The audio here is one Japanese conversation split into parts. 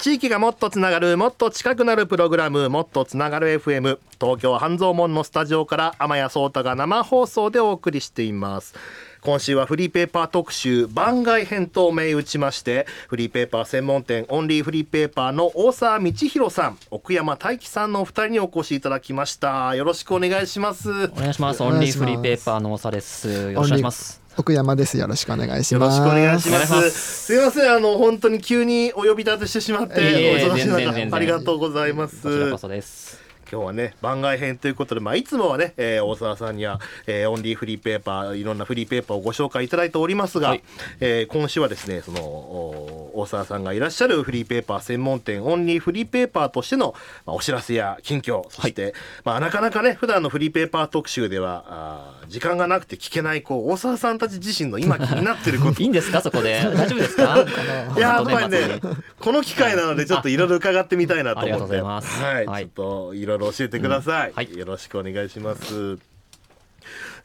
地域がもっとつながるもっと近くなるプログラムもっとつながる FM 東京半蔵門のスタジオから天谷壮太が生放送でお送りしています。今週はフリーペーパー特集番外編と銘打ちましてフリーペーパー専門店オンリーフリーペーパーの大沢道弘さん奥山大樹さんのお二人にお越しいただきました。よろしくお願いします。お願いします。オンリーフリーペーパーの大沢です。よろしくお願いします。奥山です。よろしくお願いしよろますしくお願いしまお願いします。す。すいません、あの本当に急にお呼び立てしてしまって、お忙しい中ありがとうございます。こちらこそです今日はね番外編ということで、まあ、いつもはね、えー大沢さんには、えーオンリーフリーペーパーいろんなフリーペーパーをご紹介いただいておりますが、はい。えー今週はですねそのお大沢さんがいらっしゃるフリーペーパー専門店オンリーフリーペーパーとしての、まあ、お知らせや近況そして、まあ、なかなかね普段のフリーペーパー特集ではあー時間がなくて聞けないこう大沢さんたち自身の今気になってること。いいんですかそこで？大丈夫ですか？いややっぱりねこの機会なのでちょっといろいろ伺ってみたいなと思って。はい、はい。ちょっといろいろ教えてください、うん。はい。よろしくお願いします。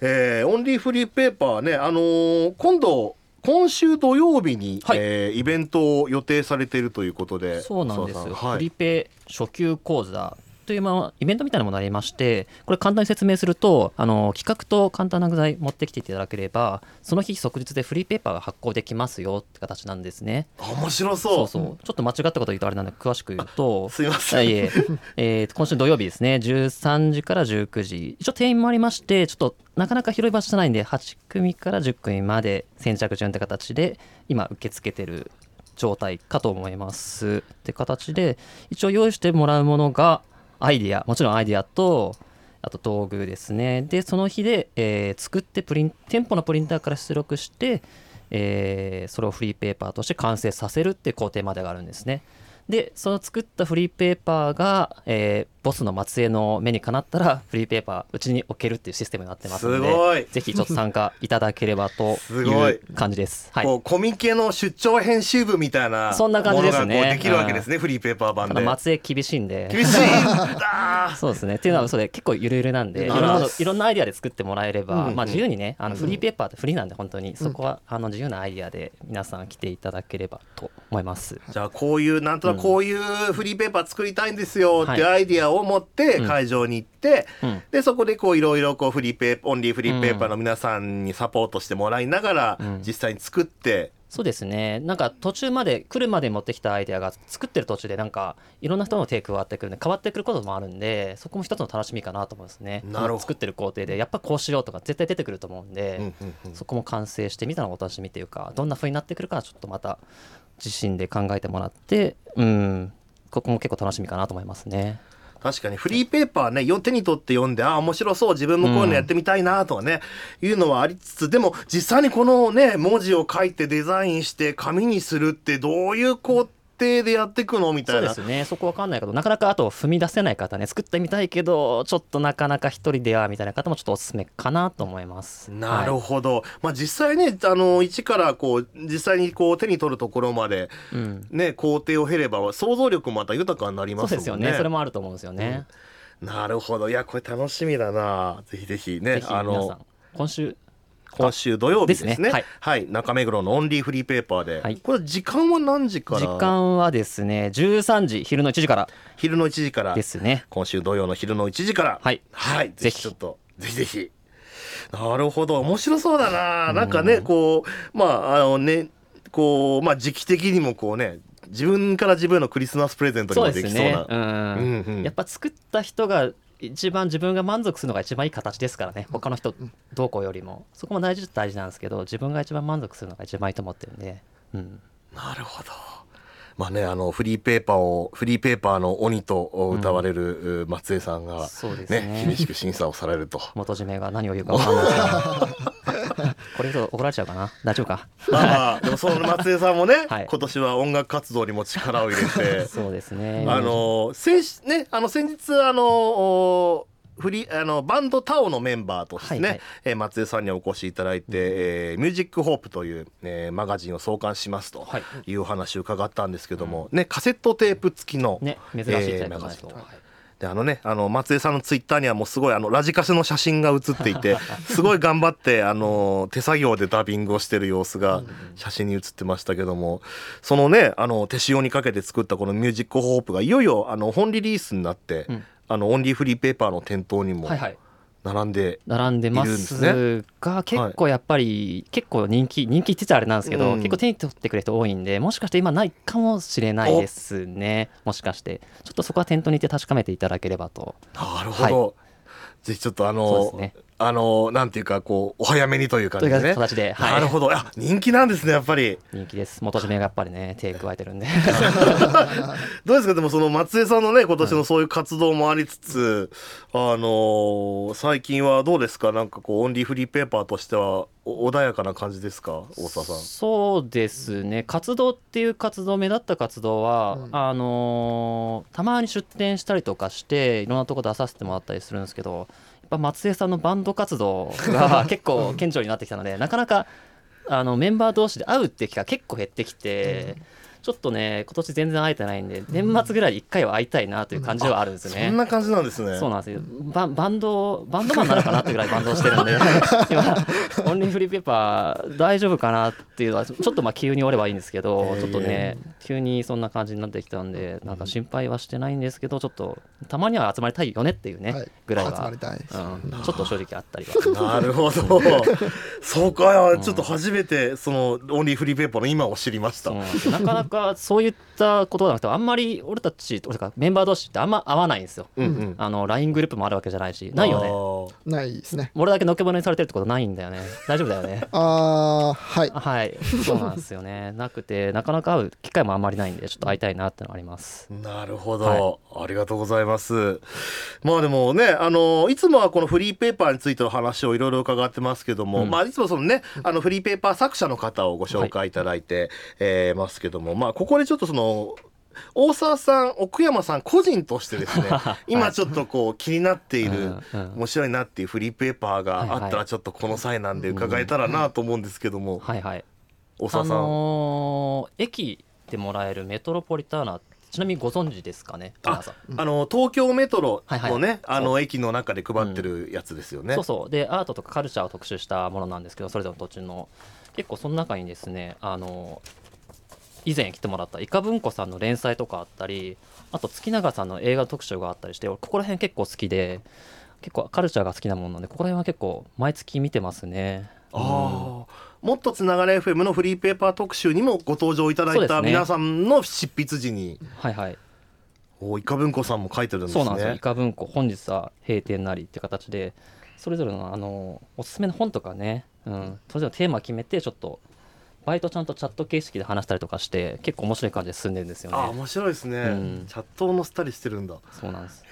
えーオンリーフリーペーパーねあのー今度今週土曜日に、はい。えーイベントを予定されているということで。そうなんです。はい。フリペ初級講座という、まあ、イベントみたいなものがありましてこれ簡単に説明するとあの企画と簡単な具材持ってきていただければその日即日でフリーペーパーが発行できますよって形なんですね。あ面白そう。そうそう。ちょっと間違ったこと言うとあれなんで詳しく言うと。すいません。ええ。ー今週土曜日ですね。13時から19時。一応定員もありましてちょっとなかなか広い場所じゃないんで8組から10組まで先着順って形で今受け付けてる状態かと思います。って形で一応用意してもらうものがアイディアもちろんアイディアとあと道具ですね。でその日で、えー作ってプリン店舗のプリンターから出力して、えーそれをフリーペーパーとして完成させるっていう工程までがあるんですね。でその作ったフリーペーパーが、えボスの末裔の目にかなったらフリーペーパーうちに置けるっていうシステムになってますのすごい。でぜひちょっと参加いただければといい。う感じです。はい。こうコミケの出張編集部みたいなそんな感じですね。できるわけですね、フリーペーパー版で。末裔厳しいんで。厳しい。そうですね。っていうのはそれ結構ゆるゆるなんでいろんなのいろんなアイディアで作ってもらえれば、うんうん。まあ、自由にねあのフリーペーパーってフリーなんで本当にそこはあの自由なアイディアで皆さん来ていただければと思います。じゃあこういうなんとなくこういうフリーペーパー作りたいんですよってアイディアを持ってうん。会場に行って、うん。でそこでこういろいろこうフリーペーオンリーフリーペーパーの皆さんにサポートしてもらいながらうん。実際に作って、そうですね。なんか途中まで来るまで持ってきたアイデアが作ってる途中でなんかいろんな人の手加わってくるんで変わってくることもあるんでそこも一つの楽しみかなと思いますね。作ってる工程でやっぱこうしようとか絶対出てくると思うんで、うんうんうん。そこも完成してみたのお楽しみというかどんな風になってくるかはちょっとまた自身で考えてもらってうん。ここも結構楽しみかなと思いますね。確かにフリーペーパーねよ手に取って読んでああ面白そう自分もこういうのやってみたいなとかね、いうのはありつつでも実際にこのね文字を書いてデザインして紙にするってどういう工程でやっていくの？みたそいうなですね。そこわかんないけどなかなかあと踏み出せない方ね。作ってみたいけどちょっとなかなか一人ではみたいな方もちょっとおすすめかなと思います。なるはいほど、まあ実際ねあの一からこう実際にこう手に取るところまでうん。ね工程を経れば想像力もまた豊かになりますもんね。そうですよね。それもあると思うんですよね。なるほど。いやこれ楽しみだな。ぜひぜひねあの皆さん今週今週土曜日ですね。ね。ははい。い、中目黒のオンリーフリーペーパーで、はい。これ時間は何時から？時間はですね13時昼の1時から。昼の1時から。ですね。今週土曜の昼の1時から。はい。はい、ぜぜひひちょっとぜひぜひ。なるほど。面白そうだな。なんかねこうまああのねこうまあ時期的にもこうね自分から自分へのクリスマスプレゼントにもできそうな。ですね。うん。うんうん。やっぱ作った人が一番自分が満足するのが一番いい形ですからね。他の人どうこうよりも。そこも大事大事なんですけど自分が一番満足するのが一番いいと思ってるんで、うん、なるほど。まあね、あのフリーペーパーをフリーペーパーの鬼と歌われるう松江さんが、そうですね。厳しく審査をされると。元締めが何を言うか分かんないですけど。これ怒られちゃうかな。大丈夫か？まあまあ、でもその松江さんもね、はい。今年は音楽活動にも力を入れて、そうですね。あの先しねあの先日あのおフリあのバンドタオのメンバーとしてね、はいはい。えー松江さんにお越しいただいて、えーミュージックホープという、えーマガジンを創刊しますとはい。いうお話を伺ったんですけども、ねカセットテープ付きの、ね珍しいえーマガジンはい。であのねあの松江さんのツイッターにはもうすごいあのラジカセの写真が写っていて すごい頑張ってあの手作業でダビングをしてる様子が写真に写ってましたけどもそのねあの手塩にかけて作ったこの「ミュージックホープがいよいよあの本リリースになって、うんあのオンリーフリーペーパーの店頭にもはいはい。並んで、並んでます。すが結構やっぱり結構人気人気って言っちゃあれなんですけど、うん。結構手に取ってくれる人多いんでもしかして今ないかもしれないですね。もしかして。ちょっとそこは店頭に行って確かめていただければと。なるほど、ぜひちょっとあそうの、ですねあのなんていうかこうお早めにという感というじでね。形で、はい、なるほど。あ人気なんですねやっぱり。人気です。元締めがやっぱりね手加えてるんで。どうですか？でもその松江さんのね今年のそういう活動もありつつ、あのー最近はどうですか？なんかこうオンリーフリーペーパーとしてはお穏やかな感じですか？大沢さん。そうですね。活動っていう活動目立った活動は、うん。あのーたまに出展したりとかしていろんなとこ出させてもらったりするんですけどぱ松江さんのバンド活動が 結構顕著になってきたのでなかなかあのメンバー同士で会うって機会結構減ってきて、ちょっとね今年全然会えてないんで年末ぐらいに1回は会いたいなという感じではあるんですよね。そんな感じなんですね。そうなんですよ。ババンドバンドマンなのかなってぐらいバンドをしてるんで 今オンリーフリーペーパー大丈夫かなっていうのはちょっとまあ急におればいいんですけどちょっとね急にそんな感じになってきたんでなんか心配はしてないんですけどちょっとたまには集まりたいよねっていうね、はい。ぐらいは。集まりたいうん、ちょっと正直あったりは。なるほど。そうか、ちょっと初めてそのオンリーフリーペーパーの今を知りました。そうなんなかなかそういったことがなくてあんまり俺たち俺かメンバー同士ってあんま合わないんですよ。うんうん。あの LINE グループもあるわけじゃないしないよね。ね。ないですね。俺だけのけぼのにされてるってことないんだよね。大丈夫だよね。あーはい。あはい、そうなんですよね。なくて、なかなか会う機会もあんまりないんで、ちょっと会いたいなってのはあります。なるほど、ありがとうございます。まあでもね、あのいつもはこのフリーペーパーについての話をいろいろ伺ってますけども、うん。まあいつもそのね、あのフリーペーパー作者の方をご紹介いただいて、えーますけども、まあここでちょっとその大沢さん、奥山さん個人としてですね、今ちょっとこう気になっている、うんうん面白いなっていうフリーペーパーがあったらちょっとこの際なんで伺えたらなと思うんですけども、はいはい。あ大沢さん。のー駅でもらえるメトロポリターナ、ちなみにご存知ですかね、皆さん？あの東京メトロのね、はいはいあの駅の中で配ってるやつですよね。そうそう。で、アートとかカルチャーを特集したものなんですけど、それぞれの途中の。結構その中にですね、あの以前来てもらったイカ文庫さんの連載とかあったり、あと月永さんの映画特集があったりして、俺ここら辺結構好きで、結構カルチャーが好きなものなんで、ここら辺は結構毎月見てますね。ああ、もっとつながれ FM のフリーペーパー特集にもご登場いただいたね皆さんの執筆時に、はいはい。おイカ文庫さんも書いてるんですね。そうなんですよ。イカ文庫、本日は閉店なりって形で、それぞれのあのおすすめの本とかね、うん、それぞれのテーマ決めて、ちょっと、バイトちゃんとチャット形式で話したりとかして、結構面白い感じで進んでるんですよね。あ面白いですね、うんチャットを載せたりしてるんだそうなんです。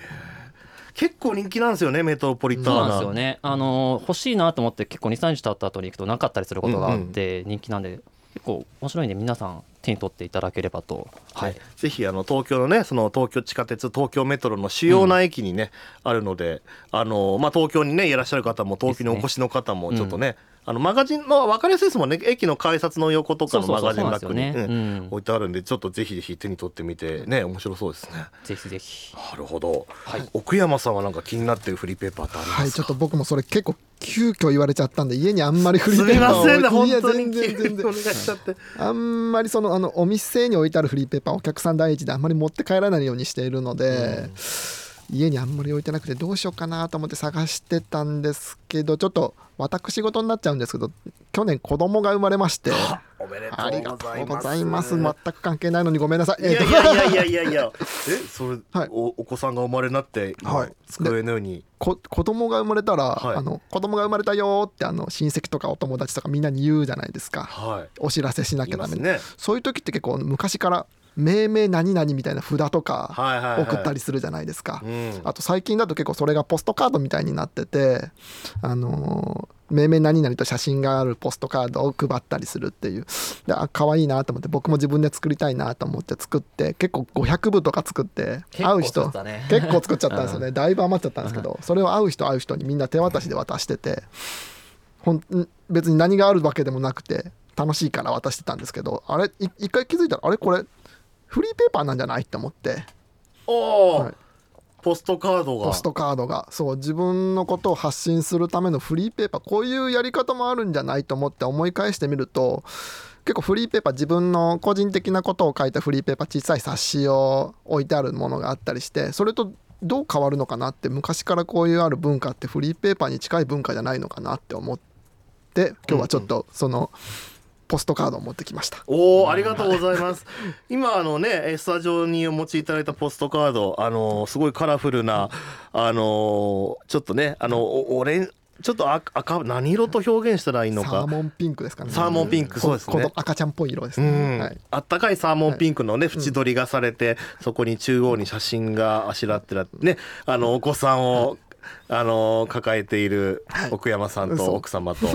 結構人気なんですよねメトロポリターナそうなんですよね。あの欲しいなと思って、結構2、3日経った後に行くとなかったりすることがあって、人気なんで、結構面白いんで、皆さん手に取っていただければと。はい。ぜひあの東京のねその東京地下鉄東京メトロの主要な駅にね、あるのであの、まあ、東京にねいらっしゃる方も東京にお越しの方もちょっとねあのマガジンの分かりやすいですもんね。駅の改札の横とかのマガジンラックに置いてあるんでちょっとぜひぜひ手に取ってみて。ね面白そうですね。ぜひぜひ。なるほど、はい。奥山さんはなんか気になってるフリーペーパーってありますか、はいちょっと僕もそれ結構急遽言われちゃったんで家にあんまりフリーペーパーをすみませんね本い。や当に全然全然お願いしちゃって。あんまりそのあのお店に置いてあるフリーペーパーお客さん第一であんまり持って帰らないようにしているので、家にあんまり置いてなくてどうしようかなと思って探してたんですけどちょっと私事になっちゃうんですけど去年子供が生まれまして おめでとありうごがとうざいます。ございます。全く関係ないのにごめんなさい。いやいえっとやいやいやいや。い やえそれ、はい。おお子さんが生まれになって、はい。机のように。こ子供が生まれたら、はい。あの子供が生まれたよーってあの親戚とかお友達とかみんなに言うじゃないですか。はい。お知らせしなきゃダメ。ね。そういう時って結構昔から命名何々みたいな札とかはいはい、はい、送ったりするじゃないですか、うん。あと最近だと結構それがポストカードみたいになっててあのー命名何々と写真があるポストカードを配ったりするっていう。であ可愛いなと思って僕も自分で作りたいなと思って作って結構500部とか作って会う人だね。結構作っちゃったんですよね。だいぶ余っちゃったんですけどそれを会う人会う人にみんな手渡しで渡しててほんん別に何があるわけでもなくて楽しいから渡してたんですけどあれい一回気づいたらあれこれフリーペーパーなんじゃない？って思って。おお、はい。ポストカードが。ポストカードが。そう自分のことを発信するためのフリーペーパー。こういうやり方もあるんじゃないと思って思い返してみると結構フリーペーパー自分の個人的なことを書いたフリーペーパー小さい冊子を置いてあるものがあったりしてそれとどう変わるのかなって昔からこういうある文化ってフリーペーパーに近い文化じゃないのかなって思って今日はちょっとそのポストカードを持ってきました。おおありがとうございます。今あのねスタジオにお持ちいただいたポストカードあのすごいカラフルなあのちょっとねあのおオレンちょっと赤赤何色と表現したらいいのか。サーモンピンクですかね。サーモンピンクそうですね赤ちゃんっぽい色ですうね。んはい。あったかいサーモンピンクのね縁取りがされて、そこに中央に写真があしらってらってねあのお子さんを、あの抱えているはい。奥山さんと嘘。奥様と、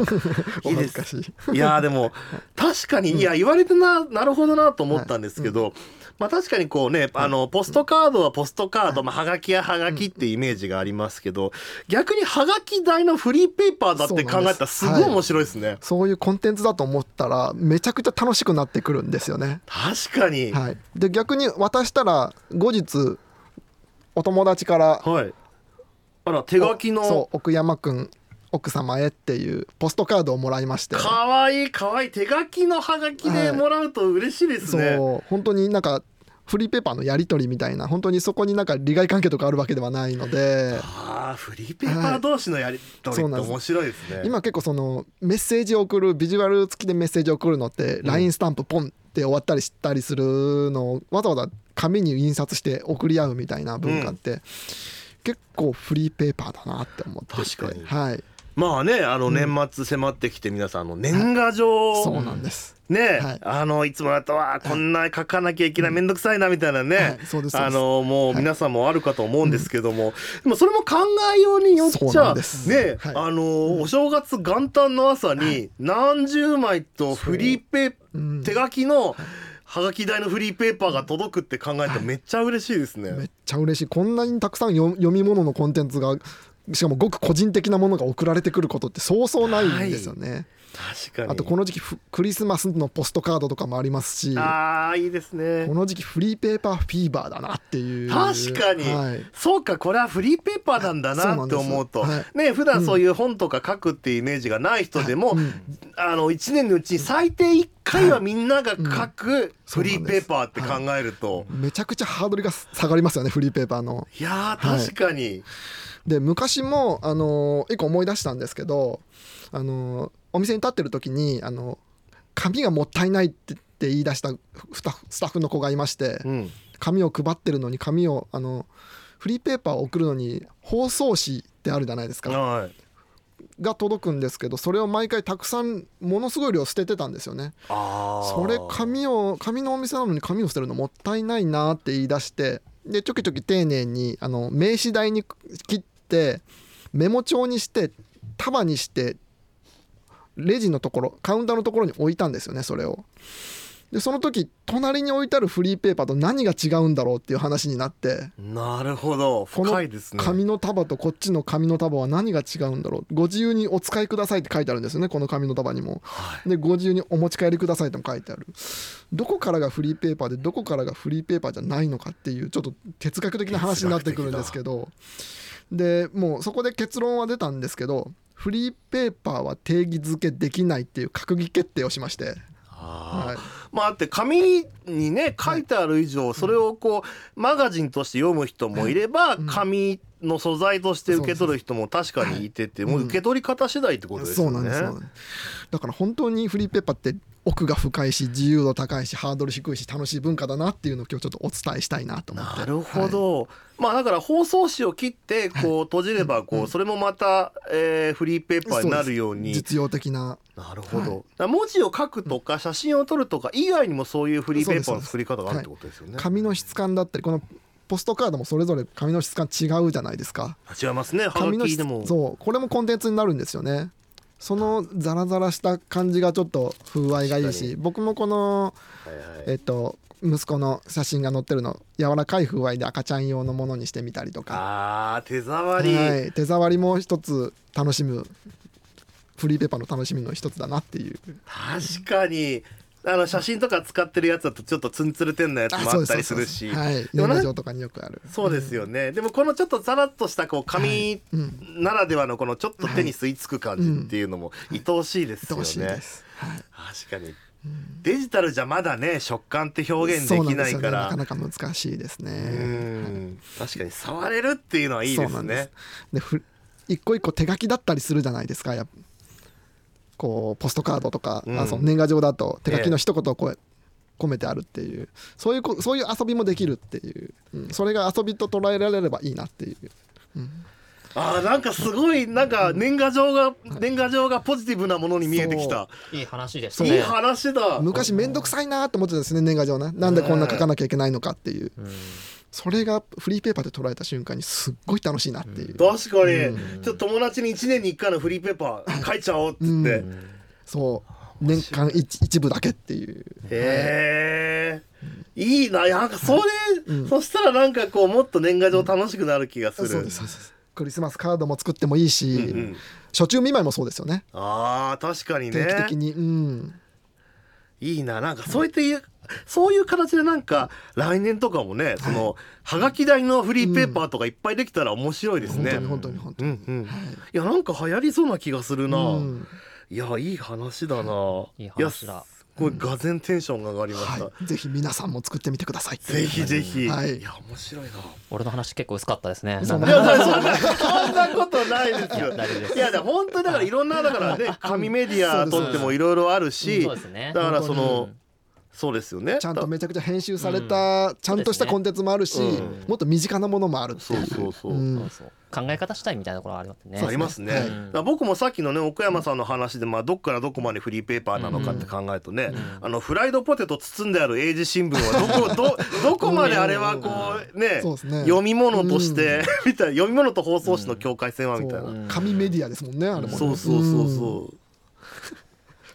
お いいです。い。いやーでも確かにいや言われてななるほどなと思ったんですけど、まあ確かにこうねあのポストカードはポストカード、まあ、はがきやはがきっていうイメージがありますけど逆にはがき代のフリーペーパーだって考えたらす。ごい面白いですね。そういうコンテンツだと思ったらめちゃくちゃ楽しくなってくるんですよね。確かに、はい。で逆に渡したら後日お友達からはい。あら手書きそのう奥山くん奥様へっていうポストカードをもらいまして。かわいいかわいい。手書きのハガキでもらうと嬉しいですね。そう本当になんかフリーペーパーのやり取りみたいな本当にそこになんか利害関係とかあるわけではないので。ああフリーペーパー同士のやり取りって面白いですね。今結構そのメッセージを送るビジュアル付きでメッセージを送るのって、LINE スタンプポンって終わったりしたりするのをわざわざ紙に印刷して送り合うみたいな文化って、結構フリーペーパーだなって思ってて。確かに。はい。まあねあの年末迫ってきて皆さんあの年賀状、そうなんです。ね、はい。あのいつもだとわあこんな書かなきゃいけない、めんどくさいなみたいなね、はい。あのもうはい。皆さんもあるかと思うんですけども、でもそれも考えようによっちゃね、はい。あのお正月元旦の朝に何十枚とフリーペ手書きのはがき台のフリーペーパーが届くって考えたらめっちゃ嬉しいですね。めっちゃ嬉しい。こんなにたくさん読読み物のコンテンツがしかもごく個人的なものが送られてくることってそうそうないんですよね、確かにあとこの時期ふクリスマスのポストカードとかもありますしあーいいですね。この時期フリーペーパーフィーバーだなっていう。確かに、はい、そうかこれはフリーペーパーなんだなって思うとそうなんです。ね普段そういう本とか書くっていうイメージがない人でも、うん。あの1年のうちに最低1回はみんなが書くフリーペーパーって考えると、めちゃくちゃハードルが下がりますよねフリーペーパーの。いやー確かに、で昔も、あのー一個思い出したんですけど、あのーお店に立ってる時に、あの紙がもったいないってって言い出したスタッフの子がいましてうん。紙を配ってるのに紙をあのフリーペーパーを送るのに包装紙ってあるじゃないですか。はい。が届くんですけどそれを毎回たくさんものすごい量捨ててたんですよね。それ紙を紙のお店なのに紙を捨てるのもったいないなって言い出してでちょきちょき丁寧にあの名刺台に切ってメモ帳にして束にしてレジのところカウンターのところに置いたんですよねそれを。でその時隣に置いてあるフリーペーパーと何が違うんだろうっていう話になって。なるほど。この深いですね。紙の束とこっちの紙の束は何が違うんだろう。ご自由にお使いくださいって書いてあるんですよねこの紙の束にも。はい。でご自由にお持ち帰りくださいとも書いてある。どこからがフリーペーパーでどこからがフリーペーパーじゃないのかっていうちょっと哲学的な話になってくるんですけど。でもうそこで結論は出たんですけどフリーペーパーは定義づけできないっていう閣議決定をしまして、はい、まあだって紙にね書いてある以上、それをこうマガジンとして読む人もいれば、うん。紙の素材として受け取る人も確かにいてて、はいもう受け取り方次第ってことですそうよね。なんです。よだから本当にフリーペーパーって奥が深いし自由度高いしハードル低いし楽しい文化だなっていうのを今日ちょっとお伝えしたいなと思って。なるほど、まあだから包装紙を切ってこう閉じればこうそれもまた、えーフリーペーパーになるように。実用的な。なるほど、はい。文字を書くとか写真を撮るとか以外にもそういうフリーペーパーの作り方があるってことですよね。紙の質感だったりこのポストカードもそれぞれ紙の質感違うじゃないですか。違いますね。は紙の質そうこれもコンテンツになるんですよねそのザラザラした感じがちょっと風合いがいいし僕もこのはいはい。えっと息子の写真が載ってるの柔らかい風合いで赤ちゃん用のものにしてみたりとか、あー手触り、はい、手触りも一つ楽しむフリーペーパーの楽しみの一つだなっていう。確かにあの写真とか使ってるやつだとちょっとツンツルテンなやつもあったりするし。年賀状とかによくある。そうですよね、でもこのちょっとザラッとしたこう紙うん。ならではのこのちょっと手に吸い付く感じっていうのも愛おしいですよね。です、はい。確かに。デジタルじゃまだね食感って表現できないから。ね。なかなか難しいですうねん確かに触れるっていうのはいいですね。で一個一個手書きだったりするじゃないですか。やっぱこうポストカードとか、うん。あその年賀状だと手書きの一言をこう込めてあるっていうそういうこそういう遊びもできるっていう、うん。それが遊びと捉えられればいいなっていう。あーなんかすごいなんか年賀状が年賀状がポジティブなものに見えてきた。いい話ですいいね話だ。昔めんどくさいなと思ってたんですね年賀状ねなんでこんな書かなきゃいけないのかっていう。うんそれがフリーペーパーで捉えた瞬間にすっごい楽しいなっていう、確かに、うちょっと友達に1年に1回のフリーペーパー書いちゃおうっつって、うん。そう。年間一一部だけっていう。へえい。いな。なんかそれ、うん。そしたらなんかこうもっと年賀状楽しくなる気がする、そうですそう。ですクリスマスカードも作ってもいいし、うんうん。初中見舞いもそうですよね。あー確かにね。定期的に、うん。いいな。なんかそうやっていうそういう形でなんか来年とかもねそのはがき台のフリーペーパーとかいっぱいできたら面白いですね、本当に本当に本当に、うんうん、い。やなんか流行りそうな気がするな、うん。いやいい話だな。いい話だ。やすごいがぜんテンションが上がりました、はい、ぜひ皆さんも作ってみてください。ぜひぜひ、はい。い、や面白いな。俺の話結構薄かったですね。そんかいやそんなそんなことないですよ。いやでも本当にだからいろんなだからね紙メディアとってもいろいろあるしそうですね。だからそ本のそうですよね。ちゃんとめちゃくちゃ編集された、ちゃんとしたコンテンツもあるし、うん。もっと身近なものもあるってそいう。うそうそう、うん。そう。そう考え方したいみたいなところありますね。ありますね、僕もさっきのね奥山さんの話で、まあ、どっからどこまでフリーペーパーなのかって考えるとね、あのフライドポテト包んである英字新聞はどこ どどこまであれはこうねそうですね。読み物として、みたいな読み物と放送紙の境界線はみたいな、紙メディアですもんねあれもね。そうそうそうそう。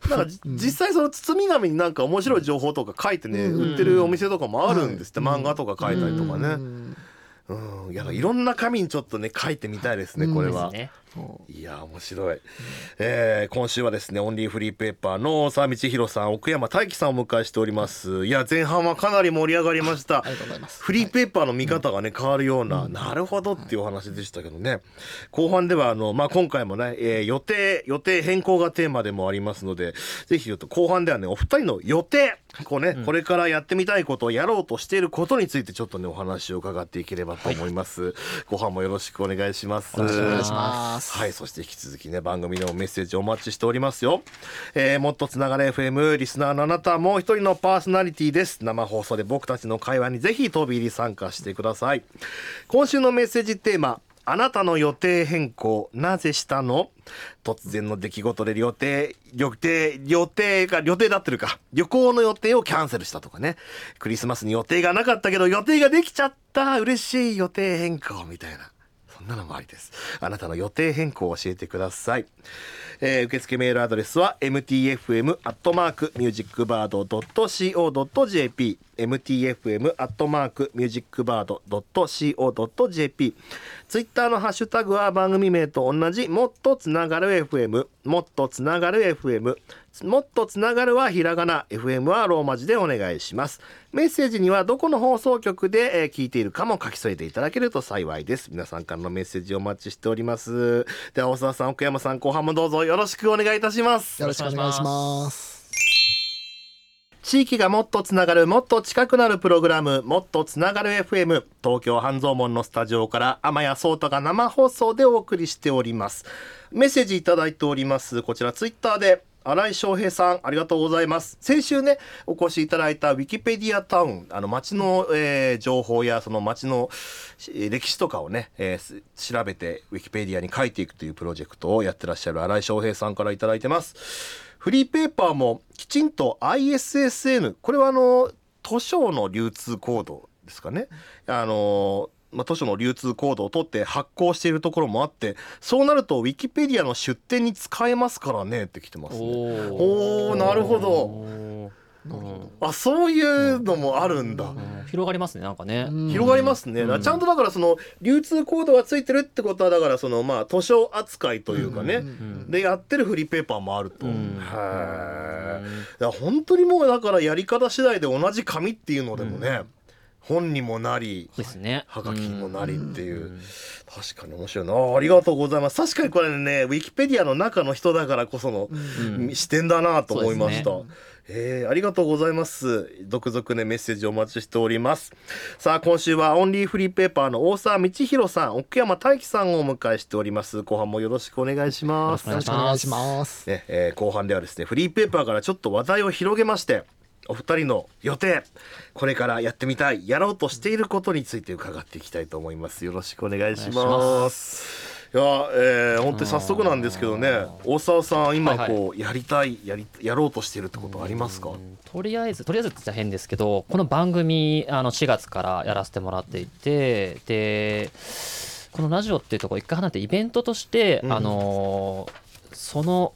だからじ実際その包み紙になんか面白い情報とか書いてね、うん。売ってるお店とかもあるんですって、はい漫画とか書いたりとかうね。ん。うん、いやいろんな紙にちょっとね書いてみたいですねこれは。いや面白い、えー今週はですねオンリーフリーペーパーの沢道弘さん奥山大樹さんをお迎えしております。い。や前半はかなり盛り上がりました。ありがとうございます。フリーペーパーの見方がね変わるような、なるほどっていうお話でしたけどね。後半ではあの、まあ、今回もね、えー予定予定変更がテーマでもありますのでぜひちょっと後半ではねお二人の予定こうね、これからやってみたいことをやろうとしていることについてちょっとねお話を伺っていければと思います、後半もよろしくお願いします。お願いしお願いしますはい、そして引き続きね、番組でもメッセージお待ちしておりますよ。えーもっとつながれ FM、リスナーのあなたもう一人のパーソナリティです。生放送で僕たちの会話にぜひ飛び入り参加してください。今週のメッセージテーマ、あなたの予定変更、なぜしたの？突然の出来事で予定、予定、予定が、予定だってるか。旅行の予定をキャンセルしたとかね。クリスマスに予定がなかったけど予定ができちゃった。嬉しい予定変更みたいな。んなのもありです。あなたの予定変更を教えてください。えー受付メールアドレスは mtfm アットマークミュージックバード .co.jp mtfm アットマークミュージックバード .co.jp ツイッターのハッシュタグは番組名と同じもっとつながる FM もっとつながる FM もっとつながるはひらがな。FM はローマ字でお願いします。メッセージにはどこの放送局で、えー聞いているかも書き添えていただけると幸いです。皆さんからのメッセージをお待ちしております。では大沢さん奥山さん後半もどうぞよろしくお願いいたします。よろしくお願いします。地域がもっとつながるもっと近くなるプログラムもっとつながる FM 東京半蔵門のスタジオから天谷聡太が生放送でお送りしております。メッセージいただいております。こちらツイッターで新井翔平さんありがとうございます。先週ねお越しいただいたウィキペディアタウンあの街の、えー情報やその街の歴史とかをね、えー調べてウィキペディアに書いていくというプロジェクトをやってらっしゃる新井翔平さんからいただいてます。フリーペーパーもきちんと ISSN これはあの図書の流通コードですかね。あのまあ、図書の流通コードを取って発行しているところもあってそうなるとウィキペディアの出典に使えますからねって来てますね。おー。なるほど。おーなるほあそういうのもあるんだ、うん。広がりますねなんかね、ど広がりますね、だからちゃんとだからその流通コードがついてるってことはだからそのまあ図書扱いというかね、うん。うん。でやってるフリーペーパーもあると、うん。へえ本当にもうだからやり方次第で同じ紙っていうのでもね、本にもなりですね。はがきにもなりっていう、ん。確かに面白いな。あありがとうございます。確かにこれねウィキペディアの中の人だからこその、うん。視点だなと思いました、そうえーありがとうございます。続々ねメッセージお待ちしております。さあ今週はオンリーフリーペーパーの大沢道弘さん奥山大樹さんをお迎えしております。後半もよろしくお願いします。よろしくお願いします。ねえー後半ではですねフリーペーパーからちょっと話題を広げましてお二人の予定これからやってみたいやろうとしていることについて伺っていきたいと思います。よろしくお願いします。いや、えー、本当に早速なんですけどね大沢さん今はいこう、やりたいやりやろうとしているってことありますか？うんとりあえずとりあえずって変ですけどこの番組あの4月からやらせてもらっていてでこのラジオっていうところ一回離れてイベントとして、うん。あのーその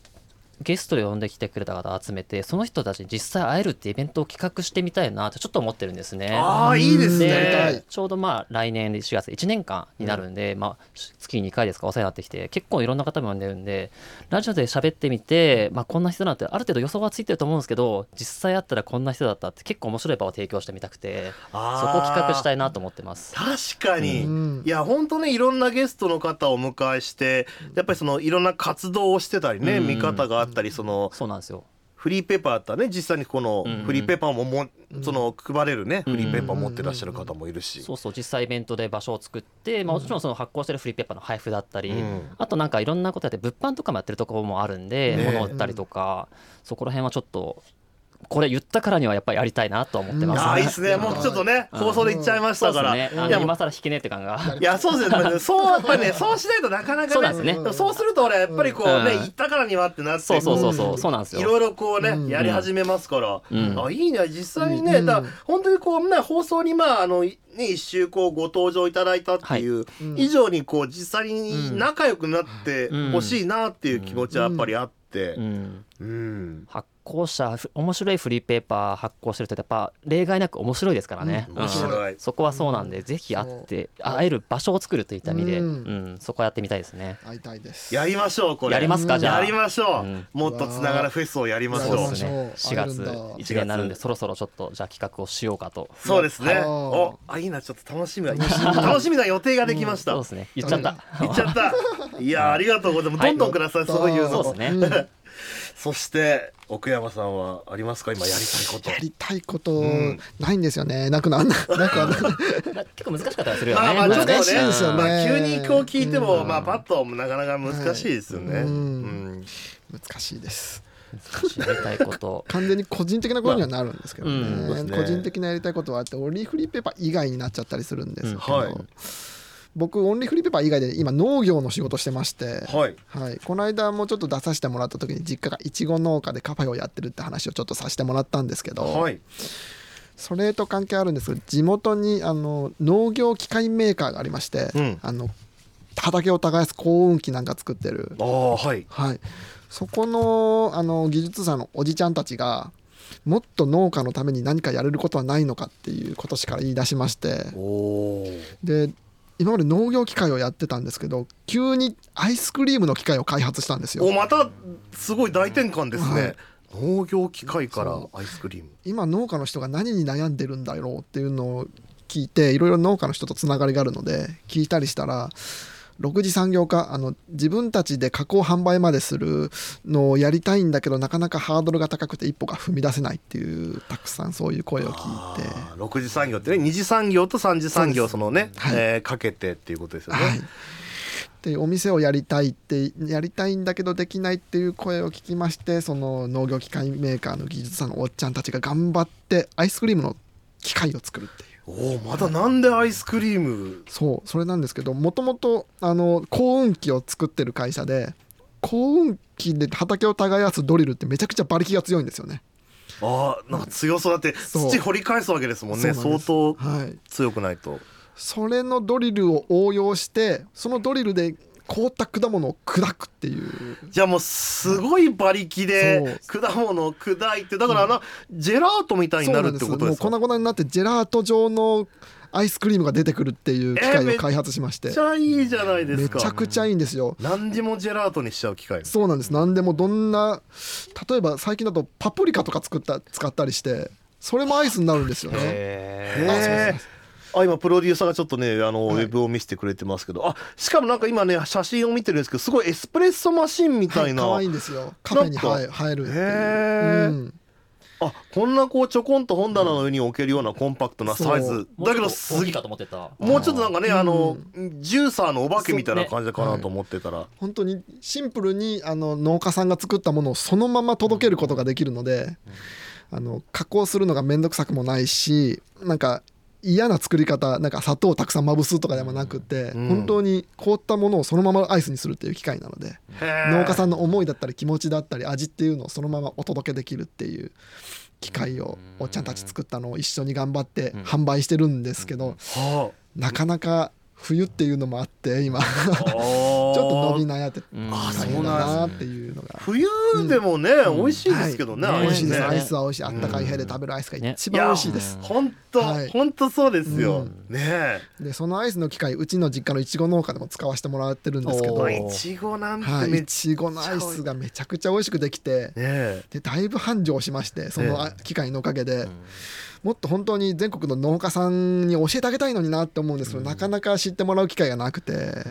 ゲストで呼んできてくれた方を集めてその人たちに実際会えるってイベントを企画してみたいなってちょっと思ってるんですね。ああいいですね。い。ちょうどまあ来年で4月1年間になるんで、まあ、月に2回ですかお世話になってきて結構いろんな方も呼んでるんでラジオで喋ってみて、まあ、こんな人なんてある程度予想はついてると思うんですけど実際会ったらこんな人だったって結構面白い場を提供してみたくてそあー。こを企画したいなと思ってます。確かに、うん。いや本当ねいろんなゲストの方をお迎えしてやっぱりそのいろんな活動をしてたりね、うん。見方があったりそのそうなんですよ。フリーペーパーだったらね実際にこのうんフリーペーパーもも、うん。その配れるね、うんフリーペーパー持ってらっしゃる方もいるし、そうそう実際イベントで場所を作って、まあ、もちろんその発行してるフリーペーパーの配布だったり、うん。あとなんかいろんなことやって物販とかもやってるところもあるんで、ね物を売ったりとかそこら辺はちょっとこれ言ったからにはやっぱりやりたいなと思ってます、ああいいですねもうちょっとねうん。放送で言っちゃいましたから、ね。あいや今更引けねえって感が。いやそうですねそうやっぱりねそうしないとなかなかね。そうね。そうすると俺やっぱりこうね、うん。言ったからにはってなってそうそうそうそう、なんですよ。いろいろこうね、うん。やり始めますから、うん。あいいね。実際にね、うん。だ本当にこうね放送にまああのいね一周こうご登場いただいたっていう、うん。以上にこう実際に仲良くなってほしいなっていう気持ちはやっぱりあって。う、ん、うん。発行者ふ面白いフリーペーパー発行してるとやっぱ例外なく面白いですからね、うん面白い。そこはそうなんで、ぜひ会って会える場所を作るといった意味で、ううんんそこはやってみたいですね。会いたいです。やりましょうこれ。やりますかじゃあ。やりましょう、うん。もっとつながるフェスをやりましょう。そうですね。4月会えるんだ。1年になるんでそろそろちょっとじゃあ企画をしようかと。そうですね。はい。お、あ、いいな、ちょっと楽しみだ。楽しみな予定ができました。そうですね言っちゃった、言っちゃった。いや、ありがとうございます。どんどんください、そういうの。そうですね、う んそして、奥山さんはありますか、今やりたいこと。やりたいこと。ん。ないんですよね。なくななくな 結構難しかったりするよね。まあまあ、ちょっとね難しいですよね。まあ急にこう聞いても、うん。まあ、パッとなかなか難しいですよね。はい。うん。うん。難しいです。難しいやりたいこと。完全に個人的なことにはなるんですけどね,、まあうん。そうですね。個人的なやりたいことはあってオンリーフリーペーパー以外になっちゃったりするんですけど、うん。はい僕オンリーフリーペーパー以外で今農業の仕事してまして、はい。はい、この間もちょっと出させてもらった時に実家がいちご農家でカフェをやってるって話をちょっとさせてもらったんですけど、はい。それと関係あるんですけど地元にあの農業機械メーカーがありまして、うんあの畑を耕す耕運機なんか作ってるああ、はい。はい、そこのあの技術者のおじちゃんたちがもっと農家のために何かやれることはないのかっていう今年から言い出しましておお。で今まで農業機械をやってたんですけど急にアイスクリームの機械を開発したんですよお、また、すごい大転換ですね。はい農業機械からそアイスクリーム。今農家の人が何に悩んでるんだろうっていうのを聞いていろいろ農家の人とつながりがあるので聞いたりしたら6次産業化あの自分たちで加工販売までするのをやりたいんだけどなかなかハードルが高くて一歩が踏み出せないっていうたくさんそういう声を聞いて。あー6次産業ってね二次産業と三次産業そのね、はいえーかけてっていうことですよね。はい、でお店をやりたいってやりたいんだけどできないっていう声を聞きましてその農業機械メーカーの技術者のおっちゃんたちが頑張ってアイスクリームの機械を作るっておおまだなんでアイスクリーム？そうそれなんですけどもともとあの耕運機を作ってる会社で耕運機で畑を耕すドリルってめちゃくちゃ馬力が強いんですよね。あーなんか強そう。だって土掘り返すわけですもんね。相当はい、強くないと。それのドリルを応用してそのドリルで凍った果物を砕くっていう。じゃあもうすごい馬力で果物を砕いてだからあの、ジェラートみたいになるってことですか？もう粉々になってジェラート状のアイスクリームが出てくるっていう機械を開発しまして、めっちゃいいじゃないですか。めちゃくちゃいいんですよ。何でもジェラートにしちゃう機械。そうなんです。何でもどんな例えば最近だとパプリカとか作った使ったりしてそれもアイスになるんですよね。へえあ今プロデューサーがちょっとねあの、はい、ウェブを見せてくれてますけど。あしかもなんか今ね写真を見てるんですけどすごいエスプレッソマシンみたいな、はい、可愛いんですよ。カフェに入るっていう、うん、あこんなこうちょこんと本棚の上に置けるようなコンパクトなサイズ、だけどすぎかと思ってた。もうちょっとなんかねあの、ジューサーのお化けみたいな感じかなと思ってたら、ねはい、本当にシンプルにあの農家さんが作ったものをそのまま届けることができるので、あの加工するのが面倒くさくもないしなんか嫌な作り方なんか砂糖をたくさんまぶすとかでもなくて、うん、本当に凍ったものをそのままアイスにするっていう機械なので農家さんの思いだったり気持ちだったり味っていうのをそのままお届けできるっていう機械をおっちゃんたち作ったのを一緒に頑張って販売してるんですけど、なかなか冬っていうのもあって今ちょっと伸び悩んで大変だなっていうのが。冬でもね、美味しいですけどね、美味しいです。アイスは美味しい。あったかい部屋で食べるアイスが一番美味しいです。本当本当そうですよ、ねでそのアイスの機械うちの実家のいちご農家でも使わせてもらってるんですけどいちごなんていちごのアイスがめちゃくちゃ美味しくできてでだいぶ繁盛しましてその機械のおかげで。もっと本当に全国の農家さんに教えてあげたいのになって思うんですけど、なかなか知ってもらう機会がなくて。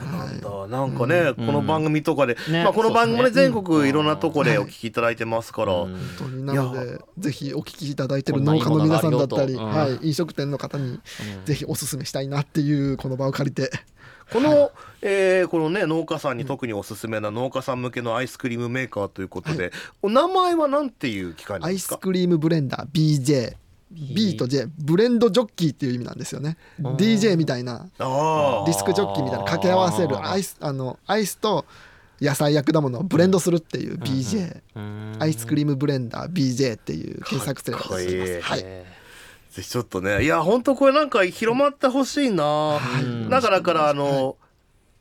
そうなんだ、はい、なんかね、うん、この番組とかで、うん、まあ、この番組で全国いろんなとこでお聞きいただいてますから、本当に。なのでぜひお聞きいただいてる農家の皆さんだったり、はい、飲食店の方にぜひおすすめしたいなっていうこの場を借りて。この、はい、えー、このね農家さんに特におすすめな農家さん向けのアイスクリームメーカーということで、はい、お名前は何ていう機械ですか？アイスクリームブレンダー BJ B と J Blend Jockey っていう意味なんですよね。DJ みたいなディスクジョッキーみたいな掛け合わせるアイスあのアイスと野菜や果物をブレンドするっていう BJ アイスクリームブレンダー BJ っていう検索すれば出てきます。はい。ぜひちょっとね。いや本当これなんか広まってほしいな、だからからあの、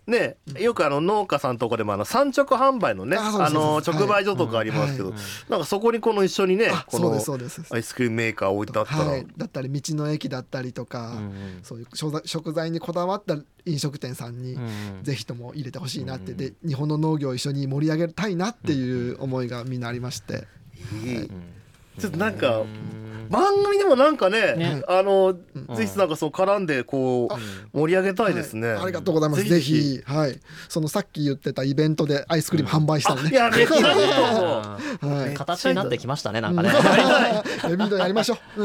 ね、よくあの農家さんとかでもあの産直販売のねあの直売所とかありますけど、なんかそこにこの一緒にねこのアイスクリームメーカー置いてあったら、はい、だったり道の駅だったりとか、そういう食材にこだわった飲食店さんにぜひとも入れてほしいなって。で日本の農業を一緒に盛り上げたいなっていう思いがみんなありまして。いいちょっとなんか番組でもなんかね、ね。あの、ぜひなんかそう絡んでこう盛り上げたいですね、はい、ありがとうございます。ぜひはい。そのさっき言ってたイベントでアイスクリーム販売したのね、いやめっちゃはい、形になってきましたねなんかね。エビドやりましょう。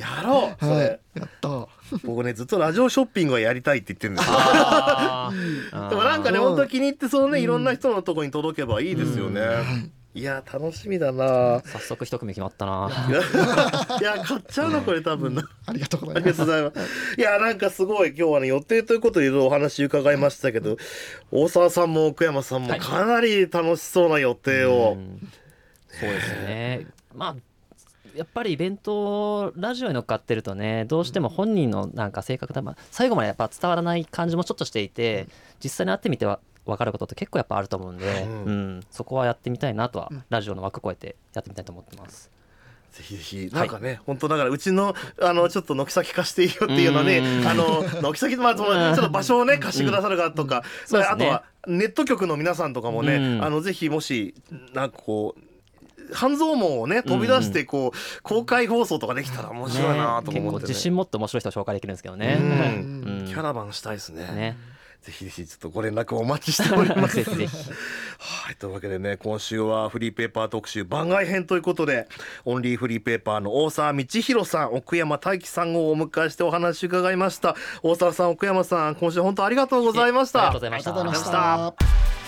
やろうはい、やった。僕ねずっとラジオショッピングをやりたいって言ってるんですよ。でもなんかね本当気に入ってそのねいろんな人のとこに届けばいいですよね、いや楽しみだな。早速一組決まったな。いや 買っちゃうなこれ多分な、ありがとうございます。いやなんかすごい今日はね予定ということでいろいろお話伺いましたけど大沢さんも奥山さんもかなり楽しそうな予定を、そうですね。まあやっぱりイベントラジオに乗っかってるとねどうしても本人のなんか性格だ、最後までやっぱ伝わらない感じもちょっとしていて実際に会ってみては分かることって結構やっぱあると思うんで、うん、うん、そこはやってみたいなとは、うん、ラジオの枠超えてやってみたいと思ってます。ぜひぜひなんかね、はい、本当だからうちのあのちょっと軒先貸していいよっていうのねあの軒先まあそのちょっと場所をね貸してくださるかとか、うん、あとはネット局の皆さんとかもね、あのぜひもしなんかこう半蔵門をね飛び出してこう、公開放送とかできたら面白いなと思って、ね、結構自信持って面白い人紹介できるんですけどね、キャラバンしたいですね。ねぜひぜひちょっとご連絡お待ちしております。はいというわけでね今週はフリーペーパー特集番外編ということでオンリーフリーペーパーの大沢道弘さん奥山大樹さんをお迎えしてお話伺いました。大沢さん奥山さん今週本当ありがとうございました。ありがとうございました